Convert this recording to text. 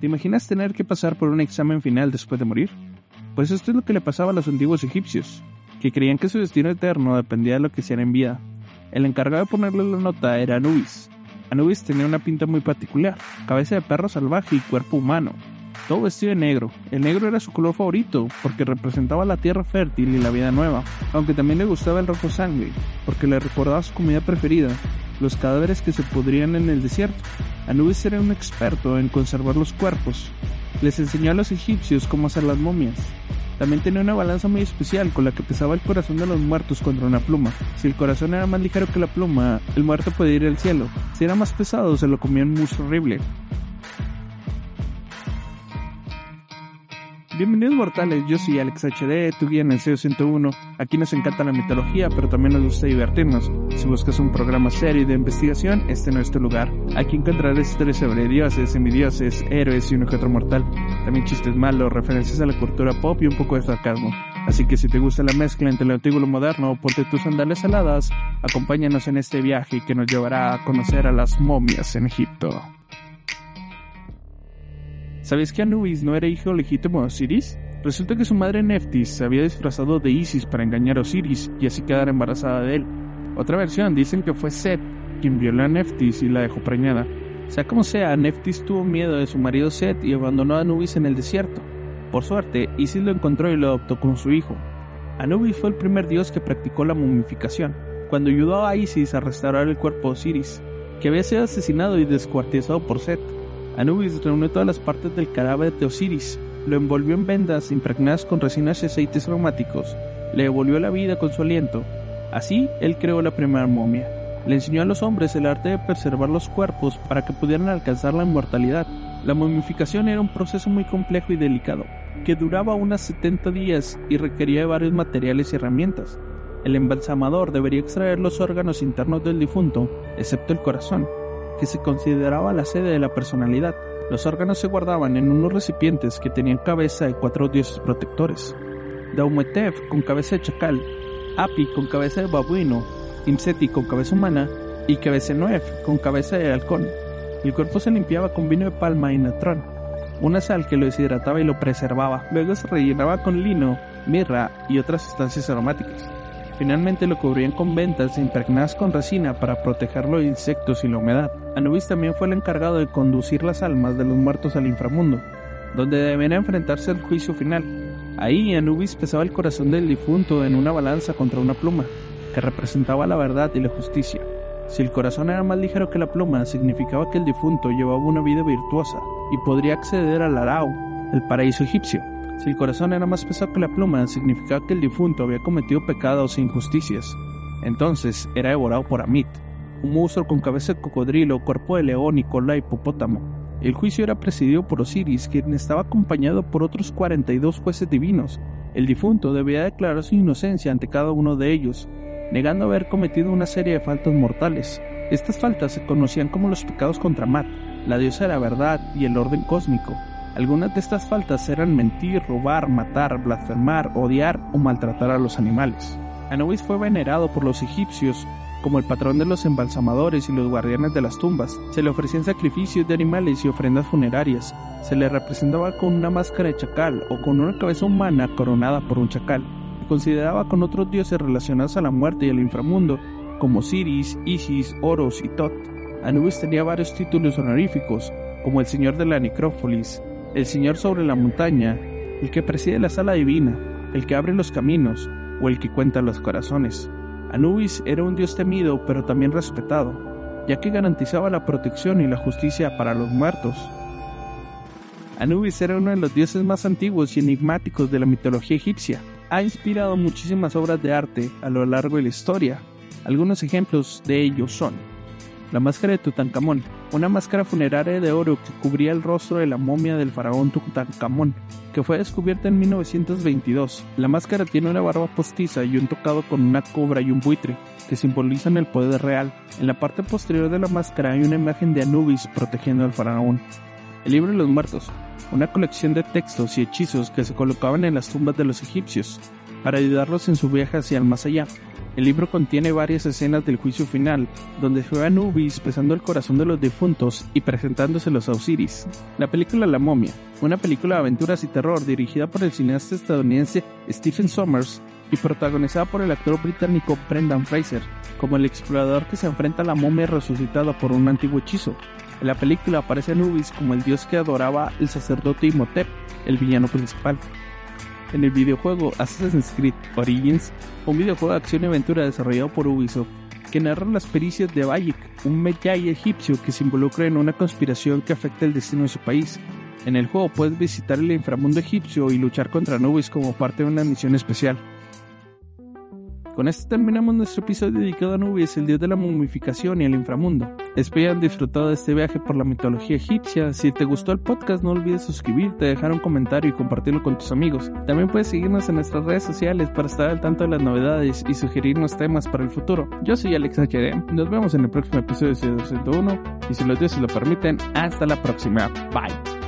¿Te imaginas tener que pasar por un examen final después de morir? Pues esto es lo que le pasaba a los antiguos egipcios, que creían que su destino eterno dependía de lo que hicieran en vida. El encargado de ponerle la nota era Anubis. Anubis tenía una pinta muy particular, cabeza de perro salvaje y cuerpo humano, todo vestido de negro. El negro era su color favorito porque representaba la tierra fértil y la vida nueva, aunque también le gustaba el rojo sangre porque le recordaba su comida preferida, los cadáveres que se pudrían en el desierto. Anubis era un experto en conservar los cuerpos. Les enseñó a los egipcios cómo hacer las momias. También tenía una balanza muy especial con la que pesaba el corazón de los muertos contra una pluma. Si el corazón era más ligero que la pluma, el muerto podía ir al cielo. Si era más pesado, se lo comía muy horrible. Bienvenidos mortales, yo soy Alex HD, tu guía en el CEO 101. Aquí nos encanta la mitología, pero también nos gusta divertirnos. Si buscas un programa serio de investigación, este no es tu lugar. Aquí encontrarás historias sobre dioses, semidioses, héroes y un otro mortal. También chistes malos, referencias a la cultura pop y un poco de sarcasmo. Así que si te gusta la mezcla entre lo antiguo y lo moderno, ponte tus sandalias aladas, acompáñanos en este viaje que nos llevará a conocer a las momias en Egipto. ¿Sabes que Anubis no era hijo legítimo de Osiris? Resulta que su madre Neftis se había disfrazado de Isis para engañar a Osiris y así quedar embarazada de él. Otra versión dicen que fue Set quien violó a Neftis y la dejó preñada. Sea como sea, Neftis tuvo miedo de su marido Set y abandonó a Anubis en el desierto. Por suerte, Isis lo encontró y lo adoptó como su hijo. Anubis fue el primer dios que practicó la momificación, cuando ayudó a Isis a restaurar el cuerpo de Osiris, que había sido asesinado y descuartizado por Set. Anubis reunió todas las partes del cadáver de Osiris, lo envolvió en vendas impregnadas con resinas y aceites aromáticos, le devolvió la vida con su aliento. Así, él creó la primera momia. Le enseñó a los hombres el arte de preservar los cuerpos para que pudieran alcanzar la inmortalidad. La momificación era un proceso muy complejo y delicado, que duraba unas 70 días y requería de varios materiales y herramientas. El embalsamador debería extraer los órganos internos del difunto, excepto el corazón, que se consideraba la sede de la personalidad. Los órganos se guardaban en unos recipientes que tenían cabeza de cuatro dioses protectores. Daumetef con cabeza de chacal, Api con cabeza de babuino, Imseti con cabeza humana y Cabezenoef con cabeza de halcón. El cuerpo se limpiaba con vino de palma y natrón, una sal que lo deshidrataba y lo preservaba. Luego se rellenaba con lino, mirra y otras sustancias aromáticas. Finalmente lo cubrían con ventas impregnadas con resina para protegerlo de insectos y la humedad. Anubis también fue el encargado de conducir las almas de los muertos al inframundo, donde debían enfrentarse al juicio final. Ahí Anubis pesaba el corazón del difunto en una balanza contra una pluma, que representaba la verdad y la justicia. Si el corazón era más ligero que la pluma, significaba que el difunto llevaba una vida virtuosa y podría acceder al Arao, el paraíso egipcio. Si el corazón era más pesado que la pluma, significaba que el difunto había cometido pecados e injusticias. Entonces era devorado por Amit, un monstruo con cabeza de cocodrilo, cuerpo de león y cola de hipopótamo. El juicio era presidido por Osiris, quien estaba acompañado por otros 42 jueces divinos. El difunto debía declarar su inocencia ante cada uno de ellos, negando haber cometido una serie de faltas mortales. Estas faltas se conocían como los pecados contra Mat, la diosa de la verdad y el orden cósmico. Algunas de estas faltas eran mentir, robar, matar, blasfemar, odiar o maltratar a los animales. Anubis fue venerado por los egipcios como el patrón de los embalsamadores y los guardianes de las tumbas. Se le ofrecían sacrificios de animales y ofrendas funerarias. Se le representaba con una máscara de chacal o con una cabeza humana coronada por un chacal. Se consideraba con otros dioses relacionados a la muerte y al inframundo, como Siris, Isis, Horus y Tot. Anubis tenía varios títulos honoríficos, como el Señor de la Necrópolis, el Señor sobre la montaña, el que preside la sala divina, el que abre los caminos o el que cuenta los corazones. Anubis era un dios temido pero también respetado, ya que garantizaba la protección y la justicia para los muertos. Anubis era uno de los dioses más antiguos y enigmáticos de la mitología egipcia. Ha inspirado muchísimas obras de arte a lo largo de la historia. Algunos ejemplos de ellos son la máscara de Tutankamón, una máscara funeraria de oro que cubría el rostro de la momia del faraón Tutankamón, que fue descubierta en 1922. La máscara tiene una barba postiza y un tocado con una cobra y un buitre, que simbolizan el poder real. En la parte posterior de la máscara hay una imagen de Anubis protegiendo al faraón. El libro de los muertos, una colección de textos y hechizos que se colocaban en las tumbas de los egipcios, para ayudarlos en su viaje hacia el más allá. El libro contiene varias escenas del juicio final, donde se ve a Anubis pesando el corazón de los difuntos y presentándoselos a Osiris. La película La momia, una película de aventuras y terror dirigida por el cineasta estadounidense Stephen Sommers y protagonizada por el actor británico Brendan Fraser, como el explorador que se enfrenta a la momia resucitada por un antiguo hechizo. En la película aparece Anubis como el dios que adoraba el sacerdote Imhotep, el villano principal en el videojuego Assassin's Creed Origins, un videojuego de acción y aventura desarrollado por Ubisoft, que narra las pericias de Bayek, un Medjay egipcio que se involucra en una conspiración que afecta el destino de su país. En el juego puedes visitar el inframundo egipcio y luchar contra Anubis como parte de una misión especial. Con esto terminamos nuestro episodio dedicado a Anubis, el dios de la momificación y el inframundo. Espero hayan disfrutado de este viaje por la mitología egipcia. Si te gustó el podcast, no olvides suscribirte, dejar un comentario y compartirlo con tus amigos. También puedes seguirnos en nuestras redes sociales para estar al tanto de las novedades y sugerirnos temas para el futuro. Yo soy Alex HD. Nos vemos en el próximo episodio de 201 y si los dioses lo permiten, hasta la próxima. Bye.